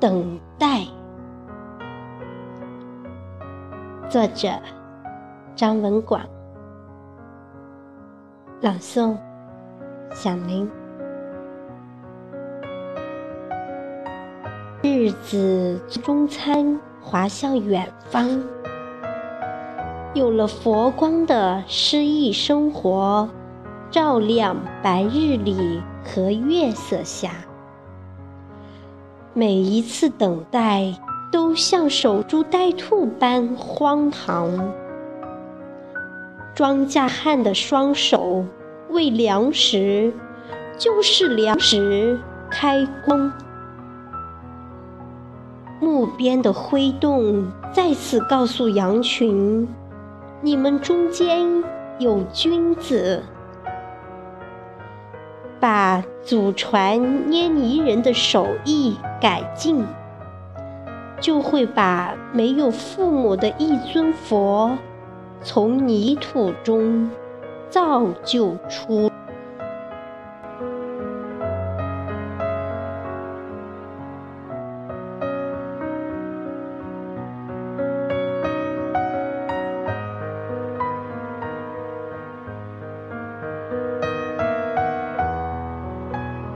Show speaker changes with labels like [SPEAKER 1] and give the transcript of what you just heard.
[SPEAKER 1] 等待。作者：张文广，朗诵：响铃。日子中餐滑向远方，有了佛光的诗意生活，照亮白日里和月色下。每一次等待，都像守株待兔般荒唐。庄稼汉的双手为粮食，就是粮食开工。牧鞭的挥动再次告诉羊群：你们中间有君子。把祖传捏泥人的手艺改进，就会把没有父母的一尊佛从泥土中造就出。